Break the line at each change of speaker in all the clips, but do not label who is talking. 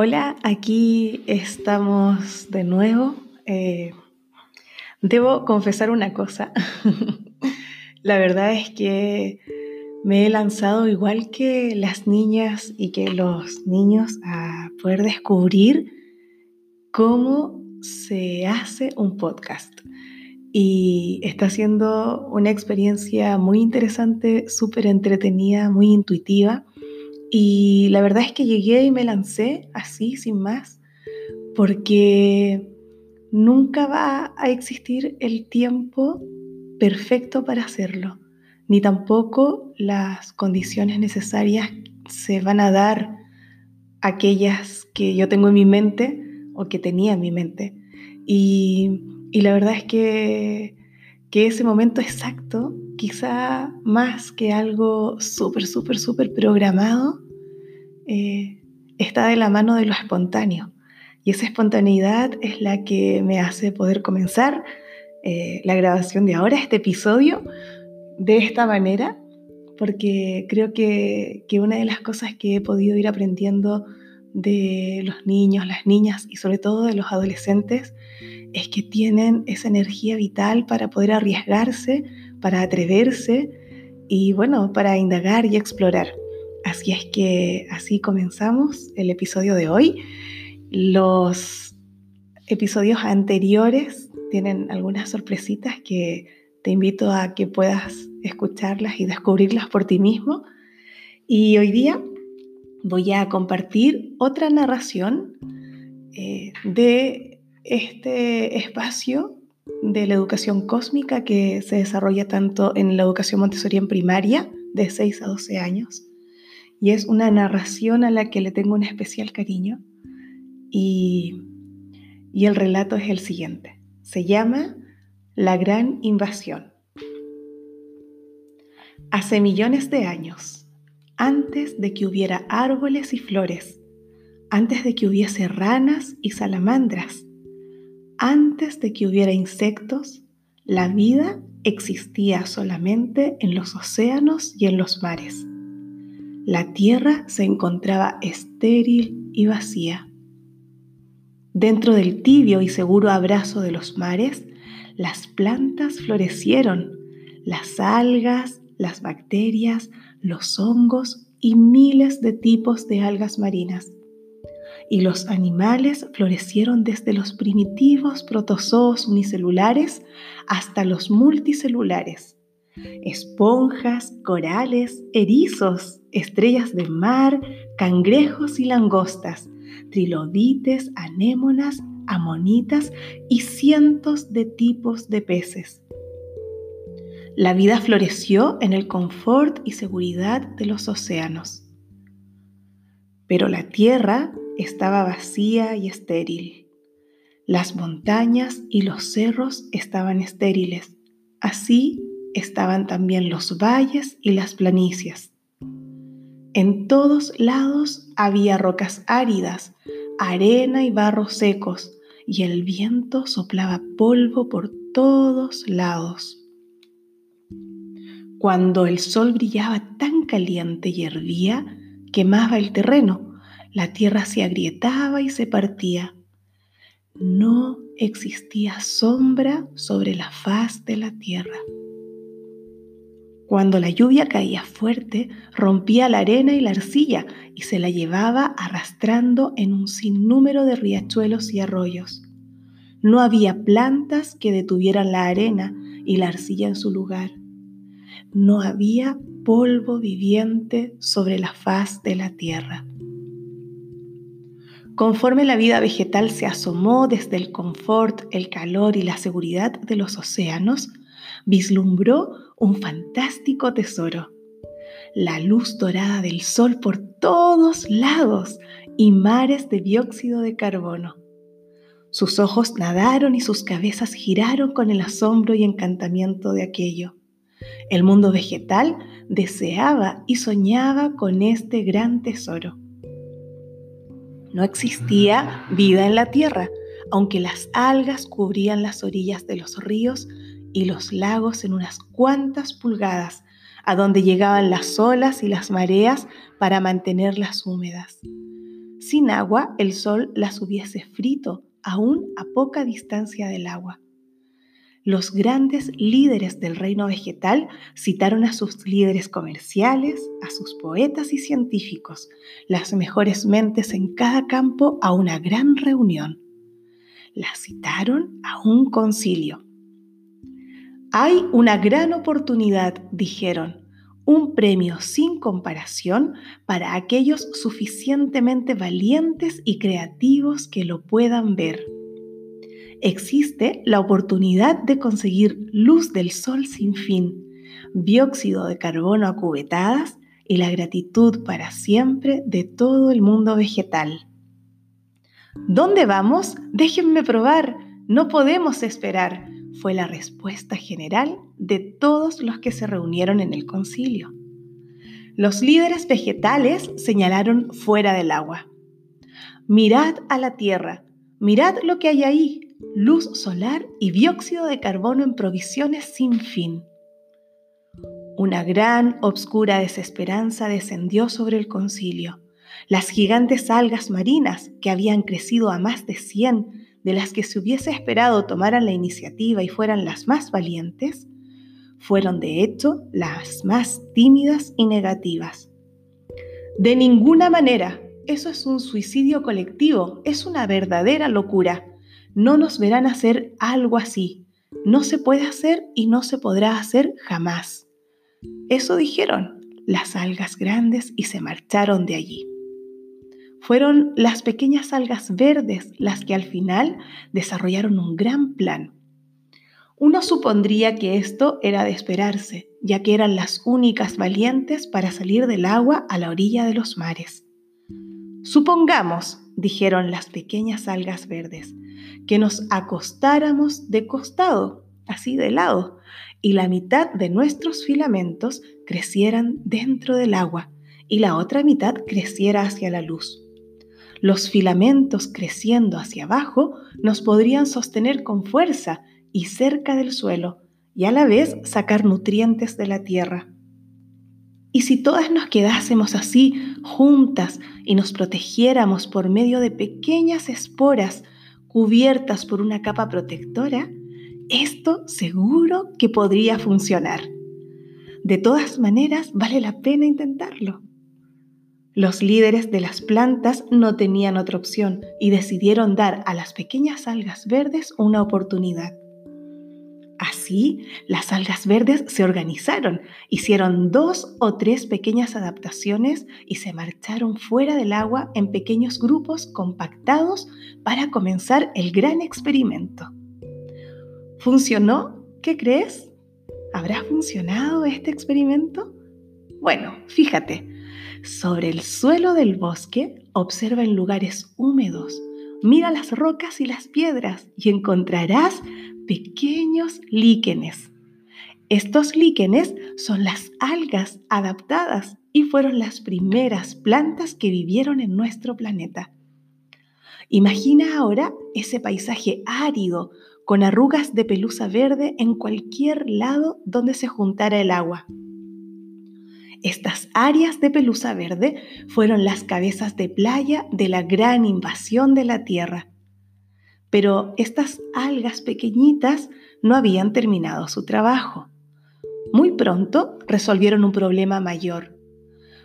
Hola, aquí estamos de nuevo. Eh, debo confesar una cosa. La verdad es que me he lanzado igual que las niñas y que los niños a poder descubrir cómo se hace un podcast. Y está siendo una experiencia muy interesante, súper entretenida, muy intuitiva y la verdad es que llegué y me lancé así, sin más, porque nunca va a existir el tiempo perfecto para hacerlo, ni tampoco las condiciones necesarias se van a dar aquellas que yo tengo en mi mente o que tenía en mi mente. Y, la verdad es que, que ese momento exacto quizá más que algo súper, súper, súper programado, eh, está de la mano de lo espontáneo. Y esa espontaneidad es la que me hace poder comenzar eh, la grabación de ahora, este episodio, de esta manera, porque creo que, que una de las cosas que he podido ir aprendiendo de los niños, las niñas y sobre todo de los adolescentes es que tienen esa energía vital para poder arriesgarse, para atreverse y bueno, para indagar y explorar. Así es que así comenzamos el episodio de hoy. Los episodios anteriores tienen algunas sorpresitas que te invito a que puedas escucharlas y descubrirlas por ti mismo. Y hoy día voy a compartir otra narración eh, de este espacio de la educación cósmica que se desarrolla tanto en la educación Montessori en primaria, de 6 a 12 años, y es una narración a la que le tengo un especial cariño, y, y el relato es el siguiente. Se llama La Gran Invasión. Hace millones de años, antes de que hubiera árboles y flores, antes de que hubiese ranas y salamandras, antes de que hubiera insectos, la vida existía solamente en los océanos y en los mares. La tierra se encontraba estéril y vacía. Dentro del tibio y seguro abrazo de los mares, las plantas florecieron, las algas, las bacterias, los hongos y miles de tipos de algas marinas y los animales florecieron desde los primitivos protozoos unicelulares hasta los multicelulares. Esponjas, corales, erizos, estrellas de mar, cangrejos y langostas, trilobites, anémonas, amonitas y cientos de tipos de peces. La vida floreció en el confort y seguridad de los océanos. Pero la tierra estaba vacía y estéril. Las montañas y los cerros estaban estériles. Así estaban también los valles y las planicies. En todos lados había rocas áridas, arena y barros secos, y el viento soplaba polvo por todos lados. Cuando el sol brillaba tan caliente y hervía, quemaba el terreno la tierra se agrietaba y se partía. No existía sombra sobre la faz de la tierra. Cuando la lluvia caía fuerte, rompía la arena y la arcilla y se la llevaba arrastrando en un sinnúmero de riachuelos y arroyos. No había plantas que detuvieran la arena y la arcilla en su lugar. No había polvo viviente sobre la faz de la tierra. Conforme la vida vegetal se asomó desde el confort, el calor y la seguridad de los océanos, vislumbró un fantástico tesoro. La luz dorada del sol por todos lados y mares de dióxido de carbono. Sus ojos nadaron y sus cabezas giraron con el asombro y encantamiento de aquello. El mundo vegetal deseaba y soñaba con este gran tesoro. No existía vida en la tierra, aunque las algas cubrían las orillas de los ríos y los lagos en unas cuantas pulgadas, a donde llegaban las olas y las mareas para mantenerlas húmedas. sin agua el sol las hubiese frito, aún a poca distancia del agua. Los grandes líderes del reino vegetal citaron a sus líderes comerciales, a sus poetas y científicos, las mejores mentes en cada campo a una gran reunión. Las citaron a un concilio. Hay una gran oportunidad, dijeron, un premio sin comparación para aquellos suficientemente valientes y creativos que lo puedan ver. Existe la oportunidad de conseguir luz del sol sin fin, dióxido de carbono a cubetadas y la gratitud para siempre de todo el mundo vegetal. ¿Dónde vamos? Déjenme probar. No podemos esperar fue la respuesta general de todos los que se reunieron en el concilio. Los líderes vegetales señalaron fuera del agua. Mirad a la tierra, mirad lo que hay ahí, luz solar y dióxido de carbono en provisiones sin fin. Una gran, obscura desesperanza descendió sobre el concilio. Las gigantes algas marinas, que habían crecido a más de 100, de las que se hubiese esperado tomaran la iniciativa y fueran las más valientes, fueron de hecho las más tímidas y negativas. De ninguna manera, eso es un suicidio colectivo, es una verdadera locura. No nos verán hacer algo así. No se puede hacer y no se podrá hacer jamás. Eso dijeron las algas grandes y se marcharon de allí. Fueron las pequeñas algas verdes las que al final desarrollaron un gran plan. Uno supondría que esto era de esperarse, ya que eran las únicas valientes para salir del agua a la orilla de los mares. Supongamos, dijeron las pequeñas algas verdes, que nos acostáramos de costado, así de lado, y la mitad de nuestros filamentos crecieran dentro del agua y la otra mitad creciera hacia la luz. Los filamentos creciendo hacia abajo nos podrían sostener con fuerza y cerca del suelo y a la vez sacar nutrientes de la tierra. Y si todas nos quedásemos así, juntas, y nos protegiéramos por medio de pequeñas esporas cubiertas por una capa protectora, esto seguro que podría funcionar. De todas maneras, vale la pena intentarlo. Los líderes de las plantas no tenían otra opción y decidieron dar a las pequeñas algas verdes una oportunidad. Así, las algas verdes se organizaron, hicieron dos o tres pequeñas adaptaciones y se marcharon fuera del agua en pequeños grupos compactados para comenzar el gran experimento. ¿Funcionó? ¿Qué crees? ¿Habrá funcionado este experimento? Bueno, fíjate, sobre el suelo del bosque, observa en lugares húmedos, mira las rocas y las piedras y encontrarás pequeños líquenes. Estos líquenes son las algas adaptadas y fueron las primeras plantas que vivieron en nuestro planeta. Imagina ahora ese paisaje árido con arrugas de pelusa verde en cualquier lado donde se juntara el agua. Estas áreas de pelusa verde fueron las cabezas de playa de la gran invasión de la Tierra. Pero estas algas pequeñitas no habían terminado su trabajo. Muy pronto resolvieron un problema mayor,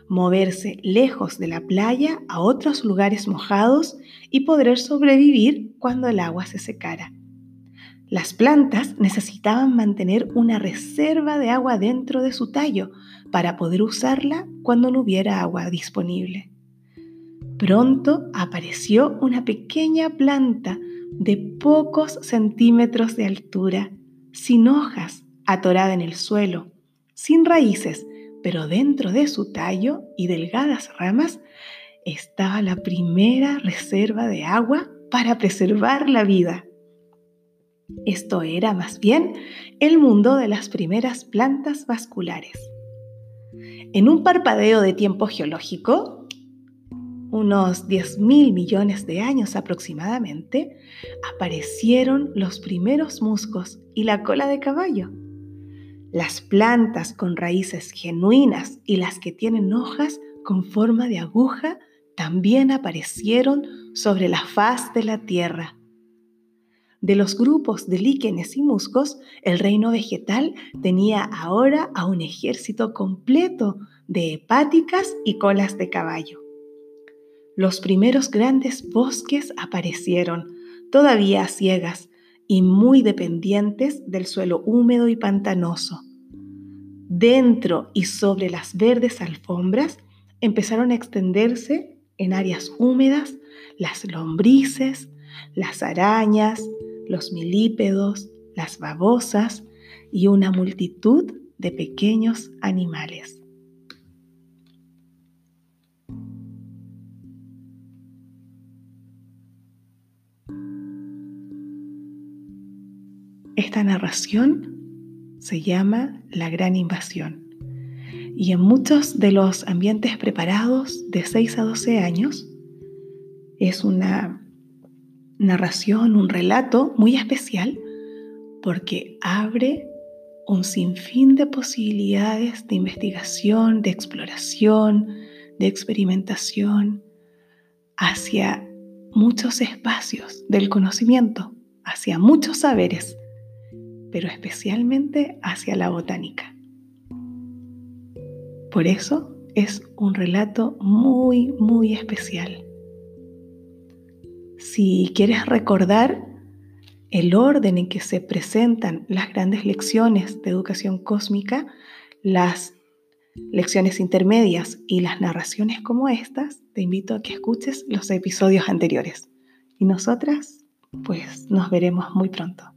moverse lejos de la playa a otros lugares mojados y poder sobrevivir cuando el agua se secara. Las plantas necesitaban mantener una reserva de agua dentro de su tallo para poder usarla cuando no hubiera agua disponible. Pronto apareció una pequeña planta de pocos centímetros de altura, sin hojas, atorada en el suelo, sin raíces, pero dentro de su tallo y delgadas ramas estaba la primera reserva de agua para preservar la vida. Esto era más bien el mundo de las primeras plantas vasculares. En un parpadeo de tiempo geológico, unos 10.000 millones de años aproximadamente, aparecieron los primeros musgos y la cola de caballo. Las plantas con raíces genuinas y las que tienen hojas con forma de aguja también aparecieron sobre la faz de la tierra. De los grupos de líquenes y musgos, el reino vegetal tenía ahora a un ejército completo de hepáticas y colas de caballo. Los primeros grandes bosques aparecieron, todavía ciegas y muy dependientes del suelo húmedo y pantanoso. Dentro y sobre las verdes alfombras empezaron a extenderse en áreas húmedas las lombrices, las arañas, los milípedos, las babosas y una multitud de pequeños animales. Esta narración se llama La Gran Invasión y en muchos de los ambientes preparados de 6 a 12 años es una narración, un relato muy especial porque abre un sinfín de posibilidades de investigación, de exploración, de experimentación hacia muchos espacios del conocimiento, hacia muchos saberes, pero especialmente hacia la botánica. Por eso es un relato muy, muy especial. Si quieres recordar el orden en que se presentan las grandes lecciones de educación cósmica, las lecciones intermedias y las narraciones como estas, te invito a que escuches los episodios anteriores. Y nosotras, pues nos veremos muy pronto.